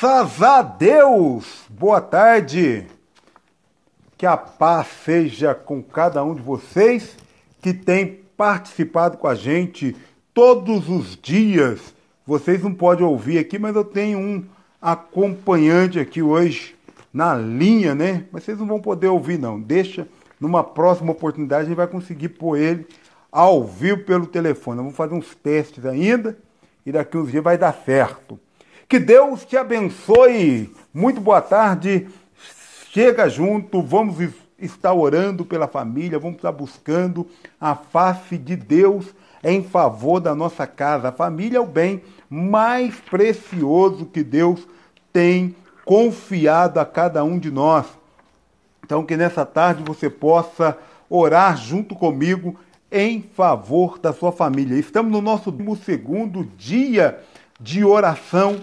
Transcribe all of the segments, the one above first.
A Deus! Boa tarde! Que a paz seja com cada um de vocês que tem participado com a gente todos os dias. Vocês não podem ouvir aqui, mas eu tenho um acompanhante aqui hoje na linha, né? Mas vocês não vão poder ouvir, não. Deixa, numa próxima oportunidade, a gente vai conseguir pôr ele ao vivo pelo telefone. Vamos fazer uns testes ainda e daqui uns dias vai dar certo. Que Deus te abençoe. Muito boa tarde. Chega junto, vamos estar orando pela família, vamos estar buscando a face de Deus em favor da nossa casa. A família é o bem mais precioso que Deus tem confiado a cada um de nós. Então, que nessa tarde você possa orar junto comigo em favor da sua família. Estamos no nosso segundo dia de oração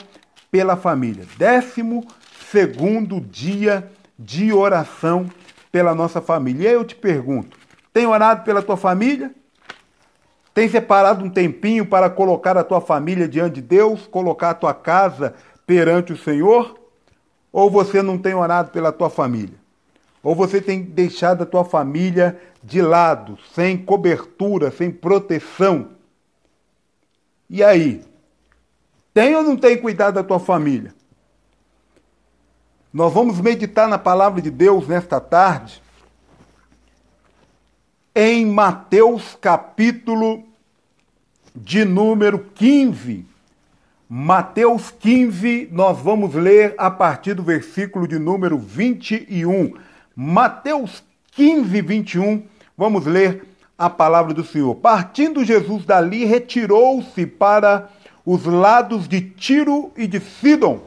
pela família. Décimo segundo dia de oração pela nossa família. E eu te pergunto: tem orado pela tua família? Tem separado um tempinho para colocar a tua família diante de Deus, colocar a tua casa perante o Senhor? Ou você não tem orado pela tua família? Ou você tem deixado a tua família de lado, sem cobertura, sem proteção? E aí? Tem ou não tem cuidado da tua família? Nós vamos meditar na palavra de Deus nesta tarde, em Mateus capítulo de número 15. Mateus 15, nós vamos ler a partir do versículo de número 21. Mateus 15, 21, vamos ler a palavra do Senhor. Partindo Jesus dali, retirou-se para os lados de Tiro e de Sidom.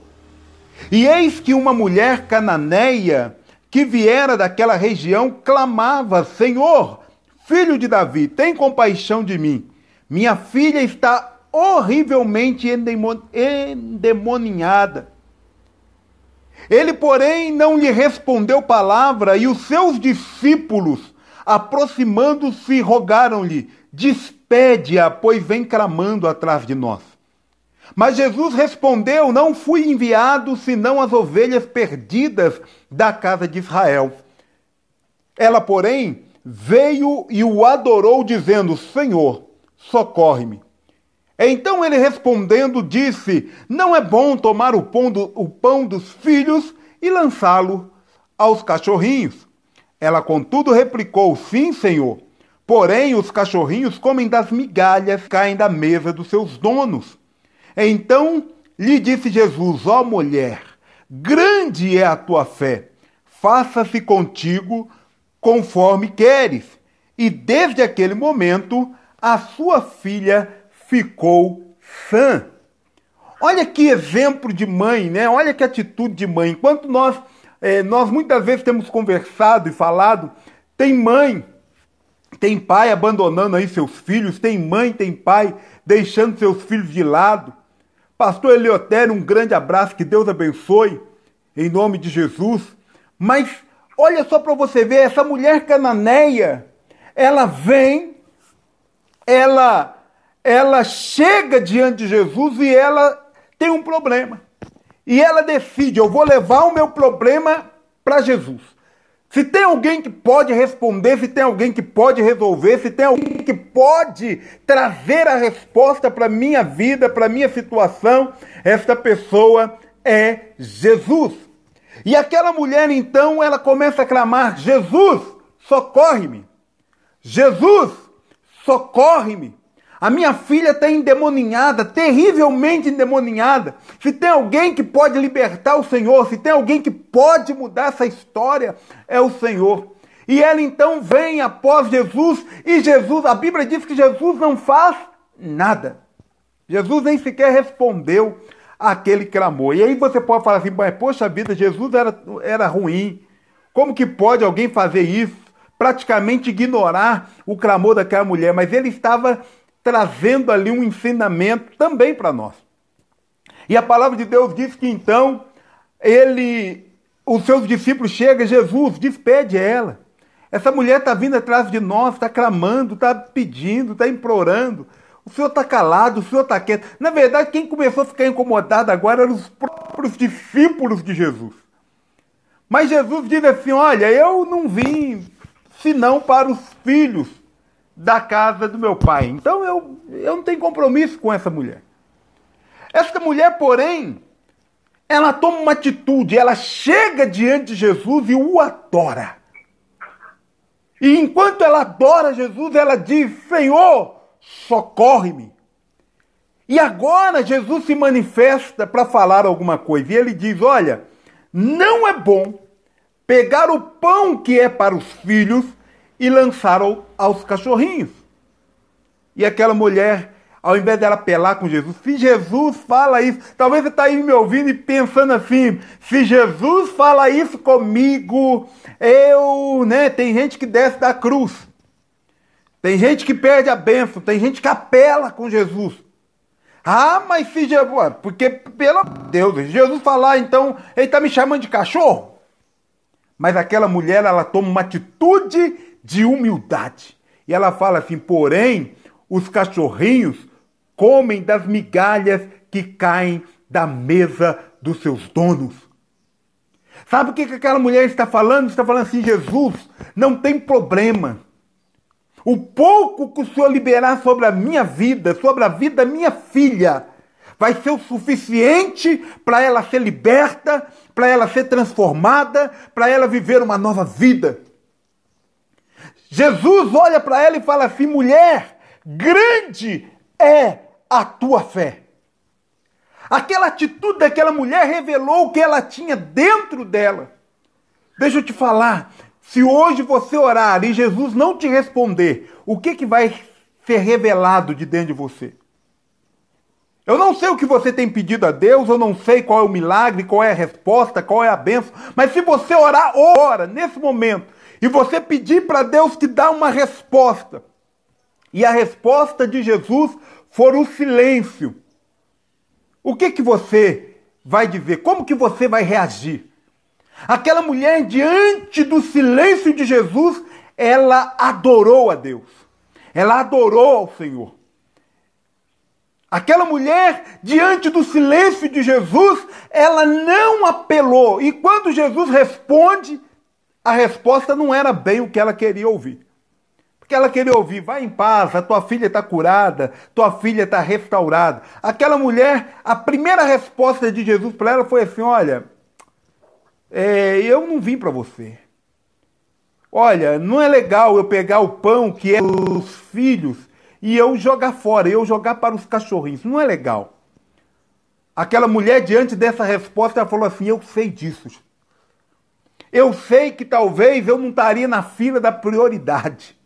E eis que uma mulher cananeia que viera daquela região clamava: Senhor, filho de Davi, tem compaixão de mim. Minha filha está horrivelmente endemoniada. Ele, porém, não lhe respondeu palavra, e os seus discípulos, aproximando-se, rogaram-lhe: Despede-a, pois vem clamando atrás de nós. Mas Jesus respondeu: Não fui enviado senão as ovelhas perdidas da casa de Israel. Ela, porém, veio e o adorou, dizendo: Senhor, socorre-me. Então ele respondendo disse: Não é bom tomar o pão, do, o pão dos filhos e lançá-lo aos cachorrinhos. Ela, contudo, replicou: Sim, senhor. Porém, os cachorrinhos comem das migalhas, caem da mesa dos seus donos. Então lhe disse Jesus: Ó mulher, grande é a tua fé, faça-se contigo conforme queres. E desde aquele momento, a sua filha ficou sã. Olha que exemplo de mãe, né? Olha que atitude de mãe. Enquanto nós, é, nós muitas vezes temos conversado e falado, tem mãe, tem pai abandonando aí seus filhos, tem mãe, tem pai deixando seus filhos de lado. Pastor Eleutério, um grande abraço, que Deus abençoe, em nome de Jesus. Mas olha só para você ver, essa mulher cananeia, ela vem, ela, ela chega diante de Jesus e ela tem um problema. E ela decide, eu vou levar o meu problema para Jesus. Se tem alguém que pode responder, se tem alguém que pode resolver, se tem alguém que pode trazer a resposta para minha vida, para minha situação, esta pessoa é Jesus. E aquela mulher então, ela começa a clamar: Jesus, socorre-me! Jesus, socorre-me! A minha filha está endemoninhada, terrivelmente endemoninhada. Se tem alguém que pode libertar o Senhor, se tem alguém que pode mudar essa história, é o Senhor. E ela então vem após Jesus, e Jesus, a Bíblia diz que Jesus não faz nada. Jesus nem sequer respondeu aquele clamor. E aí você pode falar assim, mas poxa vida, Jesus era, era ruim. Como que pode alguém fazer isso? Praticamente ignorar o clamor daquela mulher, mas ele estava trazendo ali um ensinamento também para nós. E a palavra de Deus diz que então ele, os seus discípulos chegam, Jesus despede ela. Essa mulher está vindo atrás de nós, está clamando, está pedindo, está implorando. O senhor está calado, o senhor está quieto. Na verdade, quem começou a ficar incomodado agora eram os próprios discípulos de Jesus. Mas Jesus diz assim: Olha, eu não vim senão para os filhos da casa do meu pai. Então eu, eu não tenho compromisso com essa mulher. Essa mulher, porém, ela toma uma atitude, ela chega diante de Jesus e o adora. E enquanto ela adora Jesus, ela diz: Senhor, socorre-me. E agora Jesus se manifesta para falar alguma coisa. E ele diz: Olha, não é bom pegar o pão que é para os filhos e lançar aos cachorrinhos. E aquela mulher, ao invés dela apelar com Jesus, se Jesus fala isso, talvez você está aí me ouvindo e pensando assim: se Jesus fala isso comigo, eu, né? Tem gente que desce da cruz. Tem gente que perde a bênção, tem gente que apela com Jesus. Ah, mas se Jesus. Porque, pelo Deus, Jesus falar, então, ele está me chamando de cachorro. Mas aquela mulher, ela toma uma atitude de humildade. E ela fala assim: porém, os cachorrinhos comem das migalhas que caem da mesa dos seus donos. Sabe o que aquela mulher está falando? Está falando assim: Jesus, não tem problema o pouco que o Senhor liberar sobre a minha vida, sobre a vida da minha filha, vai ser o suficiente para ela ser liberta, para ela ser transformada, para ela viver uma nova vida. Jesus olha para ela e fala assim: mulher, grande é a tua fé. Aquela atitude daquela mulher revelou o que ela tinha dentro dela. Deixa eu te falar, se hoje você orar e Jesus não te responder, o que, que vai ser revelado de dentro de você? Eu não sei o que você tem pedido a Deus, eu não sei qual é o milagre, qual é a resposta, qual é a benção, mas se você orar ora nesse momento, e você pedir para Deus te dar uma resposta, e a resposta de Jesus for o silêncio, o que que você vai dizer? Como que você vai reagir? Aquela mulher, diante do silêncio de Jesus, ela adorou a Deus. Ela adorou ao Senhor. Aquela mulher, diante do silêncio de Jesus, ela não apelou. E quando Jesus responde, a resposta não era bem o que ela queria ouvir. Porque ela queria ouvir, vai em paz, a tua filha está curada, tua filha está restaurada. Aquela mulher, a primeira resposta de Jesus para ela foi assim: olha, é, eu não vim para você. Olha, não é legal eu pegar o pão que é dos filhos e eu jogar fora, eu jogar para os cachorrinhos. Não é legal. Aquela mulher, diante dessa resposta, ela falou assim: Eu sei disso. Eu sei que talvez eu não estaria na fila da prioridade.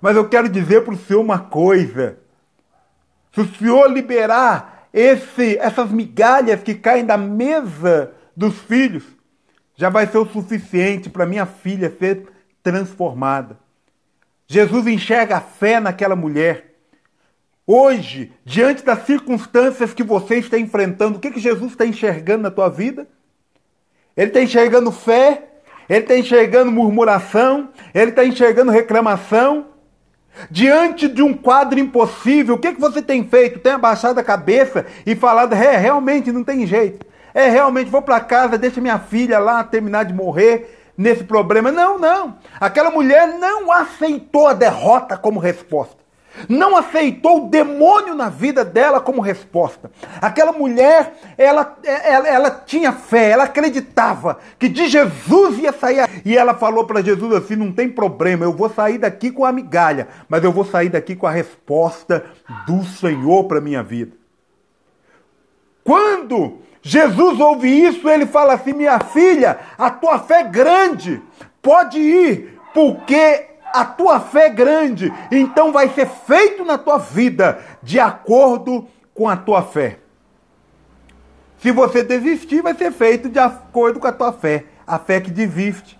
Mas eu quero dizer para o senhor uma coisa. Se o senhor liberar esse, essas migalhas que caem da mesa dos filhos, já vai ser o suficiente para minha filha ser transformada. Jesus enxerga a fé naquela mulher. Hoje, diante das circunstâncias que você está enfrentando, o que, que Jesus está enxergando na tua vida? Ele está enxergando fé, ele está enxergando murmuração, ele está enxergando reclamação. Diante de um quadro impossível, o que, que você tem feito? Tem abaixado a cabeça e falado, é, realmente não tem jeito. É, realmente, vou para casa, deixa minha filha lá terminar de morrer nesse problema. Não, não. Aquela mulher não aceitou a derrota como resposta. Não aceitou o demônio na vida dela como resposta. Aquela mulher, ela, ela, ela tinha fé, ela acreditava que de Jesus ia sair. E ela falou para Jesus assim: não tem problema, eu vou sair daqui com a migalha, mas eu vou sair daqui com a resposta do Senhor para minha vida. Quando Jesus ouve isso, ele fala assim: minha filha, a tua fé é grande, pode ir, porque a tua fé é grande, então vai ser feito na tua vida de acordo com a tua fé. Se você desistir, vai ser feito de acordo com a tua fé. A fé que desiste,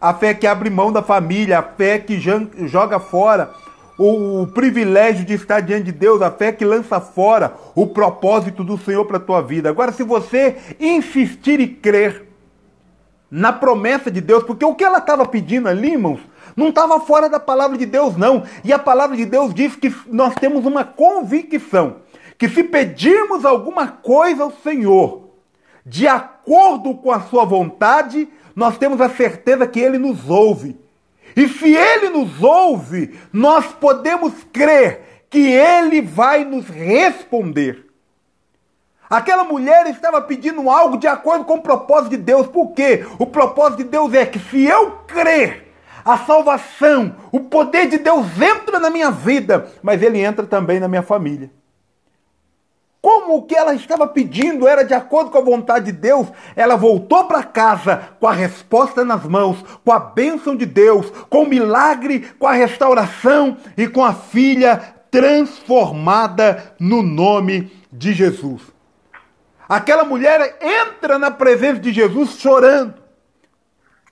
a fé que abre mão da família, a fé que joga fora o, o privilégio de estar diante de Deus, a fé que lança fora o propósito do Senhor para a tua vida. Agora, se você insistir e crer na promessa de Deus, porque o que ela estava pedindo ali, irmãos, não estava fora da palavra de Deus, não. E a palavra de Deus diz que nós temos uma convicção que se pedirmos alguma coisa ao Senhor, de acordo com a sua vontade, nós temos a certeza que ele nos ouve. E se ele nos ouve, nós podemos crer que ele vai nos responder. Aquela mulher estava pedindo algo de acordo com o propósito de Deus. Por quê? O propósito de Deus é que se eu crer, a salvação, o poder de Deus entra na minha vida, mas ele entra também na minha família. Como o que ela estava pedindo era de acordo com a vontade de Deus, ela voltou para casa com a resposta nas mãos, com a bênção de Deus, com o milagre, com a restauração e com a filha transformada no nome de Jesus. Aquela mulher entra na presença de Jesus chorando,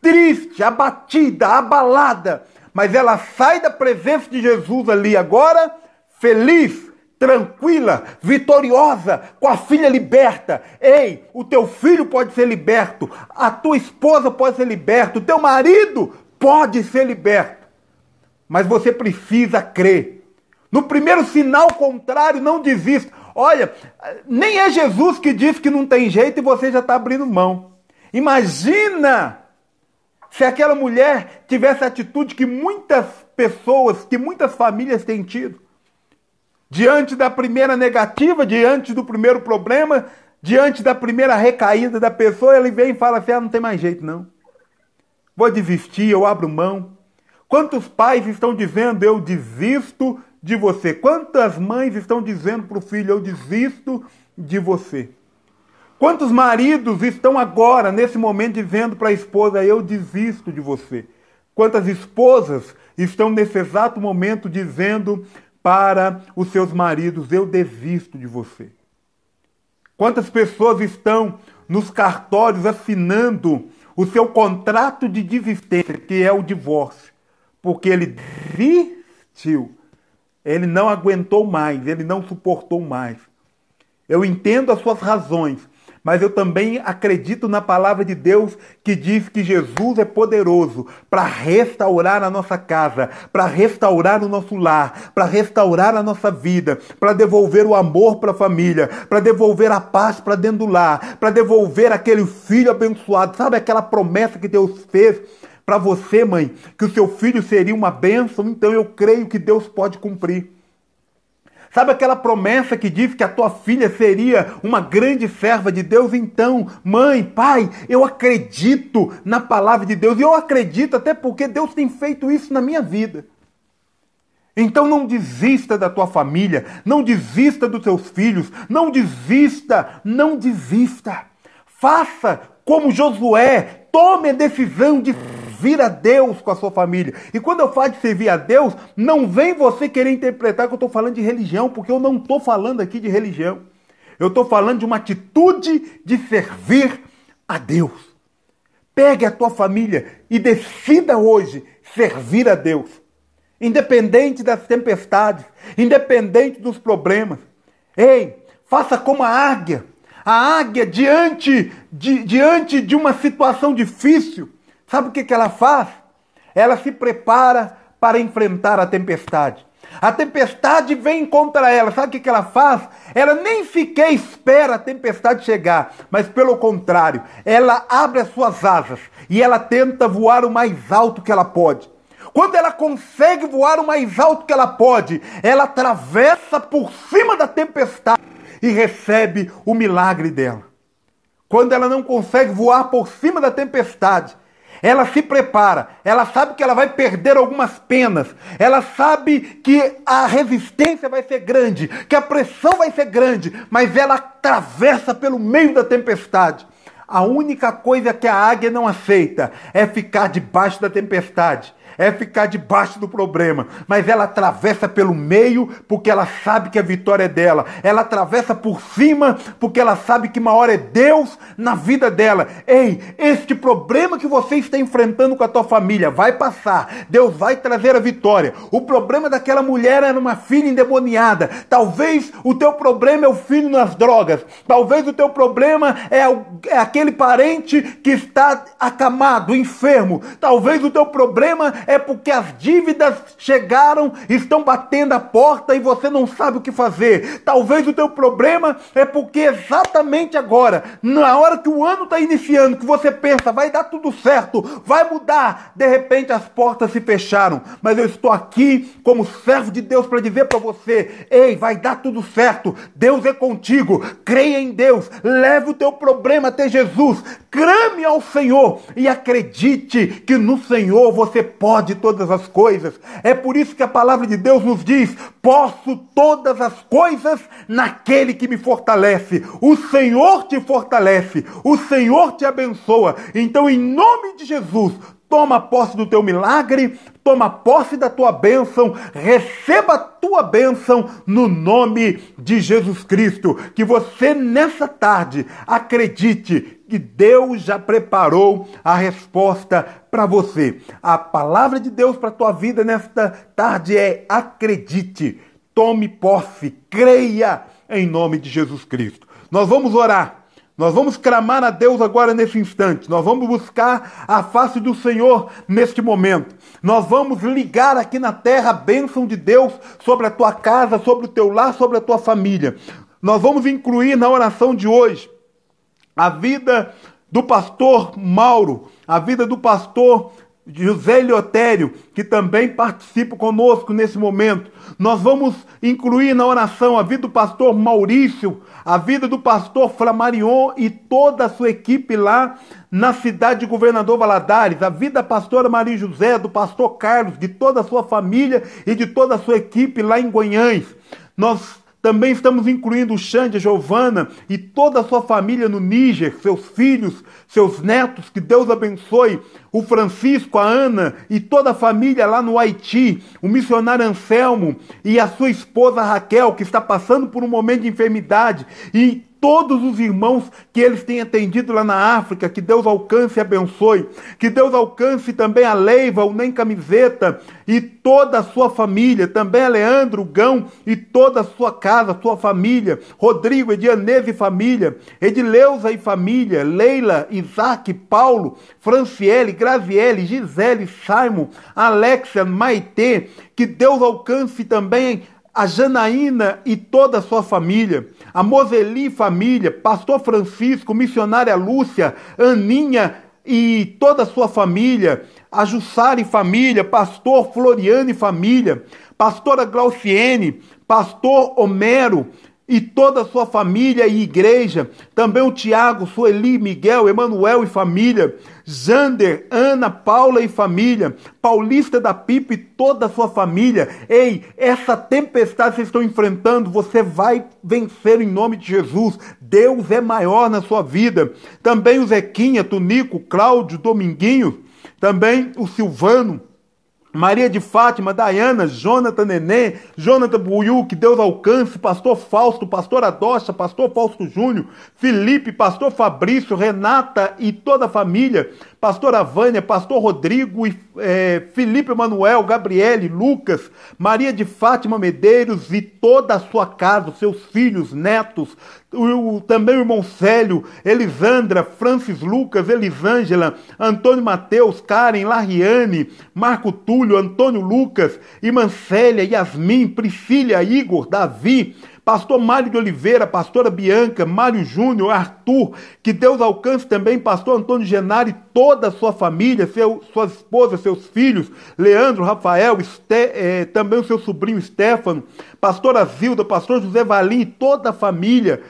triste, abatida, abalada, mas ela sai da presença de Jesus ali agora feliz tranquila, vitoriosa, com a filha liberta. Ei, o teu filho pode ser liberto, a tua esposa pode ser liberta, o teu marido pode ser liberto. Mas você precisa crer. No primeiro sinal contrário, não desista. Olha, nem é Jesus que diz que não tem jeito e você já está abrindo mão. Imagina se aquela mulher tivesse a atitude que muitas pessoas, que muitas famílias têm tido diante da primeira negativa, diante do primeiro problema, diante da primeira recaída da pessoa, ele vem e fala assim: ah, não tem mais jeito não. Vou desistir, eu abro mão. Quantos pais estão dizendo eu desisto de você? Quantas mães estão dizendo para o filho eu desisto de você? Quantos maridos estão agora, nesse momento, dizendo para a esposa eu desisto de você? Quantas esposas estão nesse exato momento dizendo para os seus maridos: Eu desisto de você. Quantas pessoas estão nos cartórios assinando o seu contrato de desistência, que é o divórcio, porque ele desistiu, ele não aguentou mais, ele não suportou mais. Eu entendo as suas razões, mas eu também acredito na palavra de Deus que diz que Jesus é poderoso para restaurar a nossa casa, para restaurar o nosso lar, para restaurar a nossa vida, para devolver o amor para a família, para devolver a paz para dentro do lar, para devolver aquele filho abençoado. Sabe aquela promessa que Deus fez para você, mãe, que o seu filho seria uma bênção? Então eu creio que Deus pode cumprir. Sabe aquela promessa que diz que a tua filha seria uma grande serva de Deus? Então, mãe, pai, eu acredito na palavra de Deus e eu acredito até porque Deus tem feito isso na minha vida. Então não desista da tua família, não desista dos teus filhos, não desista, não desista. Faça como Josué, tome a decisão de servir a Deus com a sua família. E quando eu falo de servir a Deus, não vem você querer interpretar que eu estou falando de religião, porque eu não estou falando aqui de religião. Eu estou falando de uma atitude de servir a Deus. Pegue a tua família e decida hoje servir a Deus. Independente das tempestades, independente dos problemas. Ei, faça como a águia. A águia diante de, diante de uma situação difícil, Sabe o que, que ela faz? Ela se prepara para enfrentar a tempestade. A tempestade vem contra ela. Sabe o que, que ela faz? Ela nem sequer espera a tempestade chegar, mas pelo contrário, ela abre as suas asas e ela tenta voar o mais alto que ela pode. Quando ela consegue voar o mais alto que ela pode, ela atravessa por cima da tempestade e recebe o milagre dela. Quando ela não consegue voar por cima da tempestade, ela se prepara, ela sabe que ela vai perder algumas penas, ela sabe que a resistência vai ser grande, que a pressão vai ser grande, mas ela atravessa pelo meio da tempestade. A única coisa que a águia não aceita é ficar debaixo da tempestade é ficar debaixo do problema, mas ela atravessa pelo meio porque ela sabe que a vitória é dela. Ela atravessa por cima porque ela sabe que uma hora é Deus na vida dela. Ei, este problema que você está enfrentando com a tua família vai passar. Deus vai trazer a vitória. O problema daquela mulher era uma filha endemoniada. Talvez o teu problema é o filho nas drogas. Talvez o teu problema é, é aquele aquele parente que está acamado, enfermo. Talvez o teu problema é porque as dívidas chegaram, estão batendo a porta e você não sabe o que fazer. Talvez o teu problema é porque exatamente agora, na hora que o ano está iniciando, que você pensa, vai dar tudo certo, vai mudar, de repente as portas se fecharam. Mas eu estou aqui como servo de Deus para dizer para você: ei, vai dar tudo certo, Deus é contigo, creia em Deus, leve o teu problema até Jesus, clame ao Senhor e acredite que no Senhor você pode todas as coisas. É por isso que a palavra de Deus nos diz: posso todas as coisas naquele que me fortalece. O Senhor te fortalece, o Senhor te abençoa. Então, em nome de Jesus, Toma posse do teu milagre, toma posse da tua bênção, receba a tua bênção no nome de Jesus Cristo. Que você nessa tarde acredite que Deus já preparou a resposta para você. A palavra de Deus para a tua vida nesta tarde é acredite, tome posse, creia em nome de Jesus Cristo. Nós vamos orar. Nós vamos clamar a Deus agora nesse instante. Nós vamos buscar a face do Senhor neste momento. Nós vamos ligar aqui na terra a bênção de Deus sobre a tua casa, sobre o teu lar, sobre a tua família. Nós vamos incluir na oração de hoje a vida do pastor Mauro, a vida do pastor José Leotério, que também participa conosco nesse momento. Nós vamos incluir na oração a vida do pastor Maurício, a vida do pastor Flamarion e toda a sua equipe lá na cidade de Governador Valadares, a vida da pastora Maria José, do pastor Carlos, de toda a sua família e de toda a sua equipe lá em Goiânia. Nós também estamos incluindo o Xande, a Giovana e toda a sua família no Níger, seus filhos, seus netos, que Deus abençoe. O Francisco, a Ana e toda a família lá no Haiti, o missionário Anselmo e a sua esposa Raquel, que está passando por um momento de enfermidade, e todos os irmãos que eles têm atendido lá na África, que Deus alcance e abençoe, que Deus alcance também a Leiva, o Nem Camiseta e toda a sua família, também a Leandro, o Gão e toda a sua casa, sua família, Rodrigo, Edianese e família, Edileuza e família, Leila, Isaac, Paulo, Franciele, Graziele, Gisele, Simon, Alexia, Maitê, que Deus alcance também a Janaína e toda a sua família, a Moseli família, pastor Francisco, missionária Lúcia, Aninha e toda a sua família, a Jussara e família, pastor Floriano e família, pastora Glauciene, pastor Homero, e toda a sua família e igreja, também o Tiago, Sueli, Miguel, Emanuel e família, Jander, Ana, Paula e família, Paulista da Pipa e toda a sua família. Ei, essa tempestade que vocês estão enfrentando, você vai vencer em nome de Jesus. Deus é maior na sua vida. Também o Zequinha, Tunico, Cláudio, Dominguinho, também o Silvano, Maria de Fátima, Dayana, Jonathan Nenê, Jonathan Buiu, que Deus alcance, Pastor Fausto, Pastor Adocha, Pastor Fausto Júnior, Felipe, Pastor Fabrício, Renata e toda a família, Pastora Vânia, Pastor Rodrigo, é, Felipe Emanuel, Gabriele, Lucas, Maria de Fátima Medeiros e toda a sua casa, seus filhos, netos, o, também o irmão Célio, Elisandra, Francis Lucas, Elisângela, Antônio Mateus, Karen, Lariane, Marco Túlio, Antônio Lucas, Imancélia, Yasmin, Priscila, Igor, Davi, pastor Mário de Oliveira, pastora Bianca, Mário Júnior, Arthur, que Deus alcance também pastor Antônio Genari, toda a sua família, seu, sua esposa, seus filhos, Leandro, Rafael, eh, também o seu sobrinho Stefano, pastora Zilda, pastor José Valim toda a família,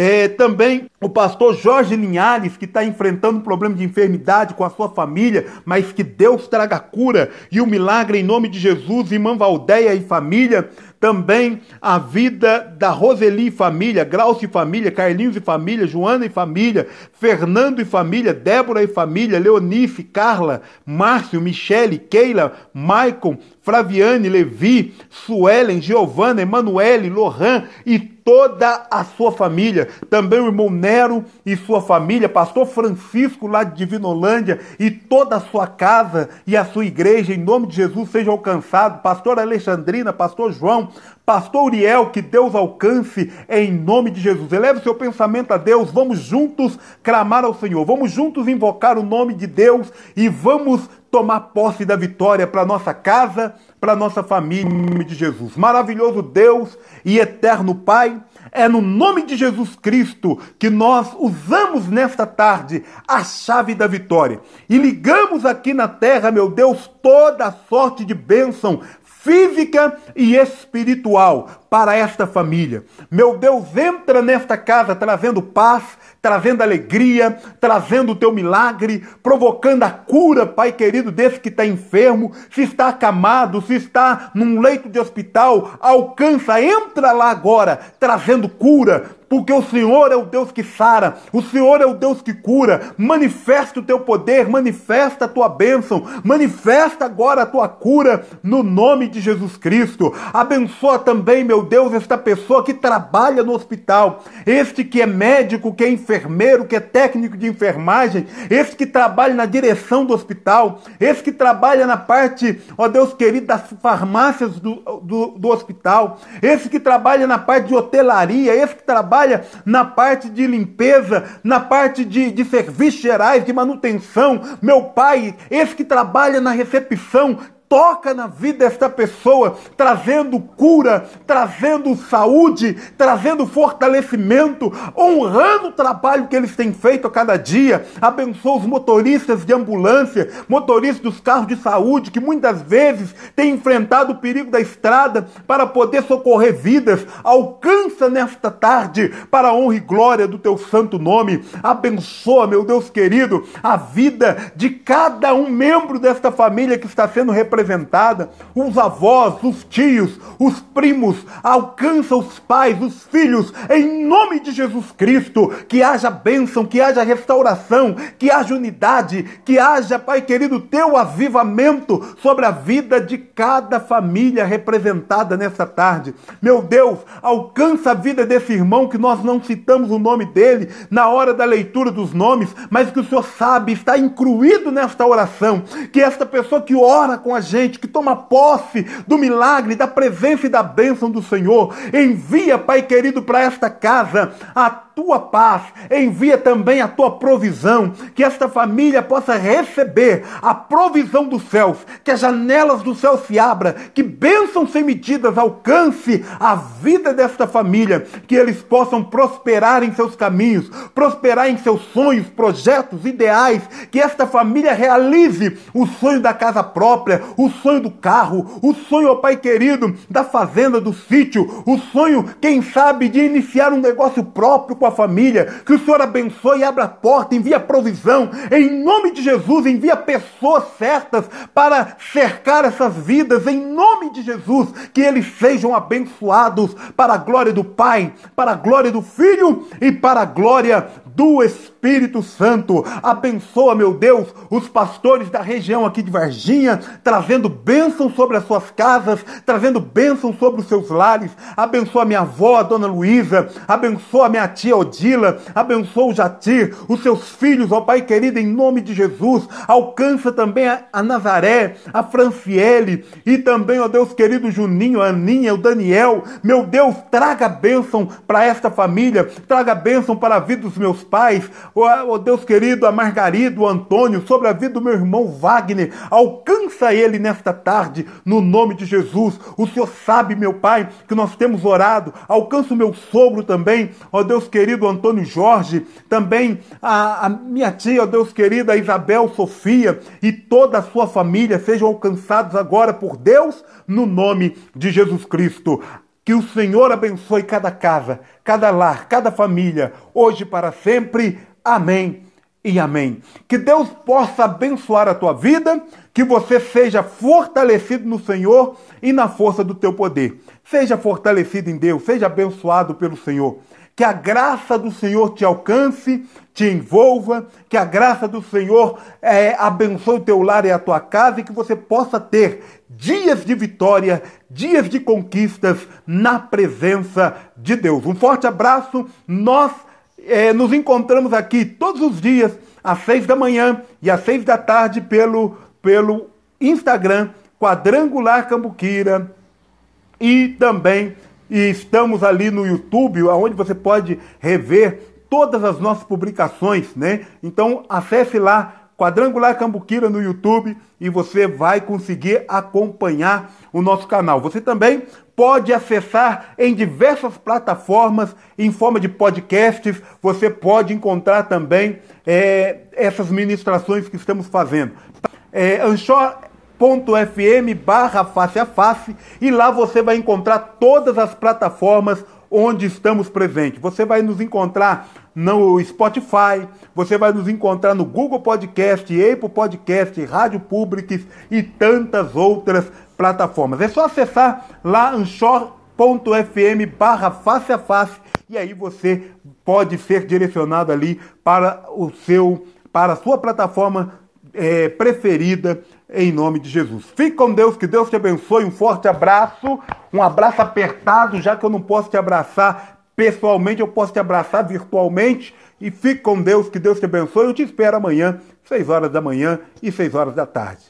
é, também o pastor Jorge Linhares, que está enfrentando um problema de enfermidade com a sua família, mas que Deus traga cura e o milagre em nome de Jesus, irmã Valdeia e família. Também a vida da Roseli e família, Glaucio e família, Carlinhos e família, Joana e família, Fernando e família, Débora e família, Leonice, Carla, Márcio, Michele, Keila, Maicon, Flaviane, Levi, Suelen, Giovana, Emanuele, Lohan e toda a sua família, também o irmão Nero e sua família, pastor Francisco lá de Divinolândia e toda a sua casa e a sua igreja, em nome de Jesus, seja alcançado. Pastor Alexandrina, pastor João, pastor Uriel, que Deus alcance em nome de Jesus. Eleve seu pensamento a Deus, vamos juntos clamar ao Senhor, vamos juntos invocar o nome de Deus e vamos tomar posse da vitória para nossa casa, para nossa família, em nome de Jesus. Maravilhoso Deus e eterno Pai, é no nome de Jesus Cristo que nós usamos nesta tarde a chave da vitória e ligamos aqui na terra, meu Deus, toda a sorte de bênção física e espiritual para esta família. Meu Deus, entra nesta casa trazendo paz, trazendo alegria, trazendo o teu milagre, provocando a cura, Pai querido, desse que está enfermo, se está acamado, se está num leito de hospital, alcança, entra lá agora, trazendo cura, porque o Senhor é o Deus que sara, o Senhor é o Deus que cura. Manifesta o teu poder, manifesta a tua bênção, manifesta agora a tua cura no nome de Jesus Cristo. Abençoa também, meu Deus, esta pessoa que trabalha no hospital, este que é médico, que é enfermeiro, que é técnico de enfermagem, este que trabalha na direção do hospital, este que trabalha na parte, ó Deus querido, das farmácias do, do, do hospital, esse que trabalha na parte de hotelaria, esse que trabalha trabalha na parte de limpeza, na parte de, de serviços gerais, de manutenção. Meu pai, esse que trabalha na recepção, toca na vida desta pessoa, trazendo cura, trazendo saúde, trazendo fortalecimento, honrando o trabalho que eles têm feito a cada dia. Abençoa os motoristas de ambulância, motoristas dos carros de saúde, que muitas vezes têm enfrentado o perigo da estrada para poder socorrer vidas. Alcança nesta tarde, para a honra e glória do teu santo nome. Abençoa, meu Deus querido, a vida de cada um membro desta família que está sendo representada representada, os avós, os tios, os primos, alcança os pais, os filhos, em nome de Jesus Cristo, que haja bênção, que haja restauração, que haja unidade, que haja, Pai querido, teu avivamento sobre a vida de cada família representada nessa tarde. Meu Deus, alcança a vida desse irmão que nós não citamos o nome dele na hora da leitura dos nomes, mas que o Senhor sabe, está incluído nesta oração, que esta pessoa que ora com a gente, que toma posse do milagre, da presença e da bênção do Senhor. Envia, Pai querido, para esta casa a tua paz, envia também a tua provisão, que esta família possa receber a provisão dos céus, que as janelas do céu se abram, que bênção sem medidas alcance a vida desta família, que eles possam prosperar em seus caminhos, prosperar em seus sonhos, projetos, ideais, que esta família realize o sonho da casa própria, o sonho do carro, o sonho, ó Pai querido, da fazenda, do sítio, o sonho, quem sabe, de iniciar um negócio próprio com a família. Que o Senhor abençoe e abra a porta, envia provisão. Em nome de Jesus, envia pessoas certas para cercar essas vidas. Em nome de Jesus, que eles sejam abençoados para a glória do Pai, para a glória do Filho e para a glória do Espírito Santo. Abençoa, meu Deus, os pastores da região aqui de Varginha, trazendo bênção sobre as suas casas, trazendo bênção sobre os seus lares. Abençoa minha avó, a dona Luísa. Abençoa minha tia Odila. Abençoa o Jatir, os seus filhos, ó Pai querido, em nome de Jesus. Alcança também a, a Nazaré, a Franciele e também, ó Deus querido, Juninho, a Aninha, o Daniel. Meu Deus, traga bênção para esta família, traga bênção para a vida dos meus pais, oh, Deus querido, a Margarida, o Antônio, sobre a vida do meu irmão Wagner. Alcança ele nesta tarde, no nome de Jesus. O Senhor sabe, meu Pai, que nós temos orado. Alcança o meu sogro também, ó Deus querido, Antônio Jorge, também a, a minha tia, ó Deus querido, a Isabel Sofia e toda a sua família sejam alcançados agora por Deus, no nome de Jesus Cristo. Que o Senhor abençoe cada casa, cada lar, cada família, hoje para sempre. Amém e amém. Que Deus possa abençoar a tua vida, que você seja fortalecido no Senhor e na força do teu poder. Seja fortalecido em Deus, seja abençoado pelo Senhor. Que a graça do Senhor te alcance, te envolva, que a graça do Senhor é, abençoe o teu lar e a tua casa e que você possa ter dias de vitória dias de conquistas na presença de Deus. Um forte abraço. Nós é, nos encontramos aqui todos os dias às seis da manhã e às seis da tarde pelo, pelo Instagram Quadrangular Cambuquira e também estamos ali no YouTube, onde você pode rever todas as nossas publicações, né? Então acesse lá Quadrangular Cambuquira no YouTube e você vai conseguir acompanhar o nosso canal. Você também pode acessar em diversas plataformas em forma de podcasts. Você pode encontrar também é, essas ministrações que estamos fazendo. É, anchor.fm barra face a face e lá você vai encontrar todas as plataformas onde estamos presentes. Você vai nos encontrar no Spotify, você vai nos encontrar no Google Podcast, Apple Podcast, Rádio Publics e tantas outras plataformas. É só acessar lá anchor.fm barra face a face e aí você pode ser direcionado ali para o seu, para a sua plataforma é, preferida em nome de Jesus. Fique com Deus, que Deus te abençoe. Um forte abraço, um abraço apertado, já que eu não posso te abraçar pessoalmente, eu posso te abraçar virtualmente. E fique com Deus, que Deus te abençoe. Eu te espero amanhã, 6 horas da manhã e 6 horas da tarde.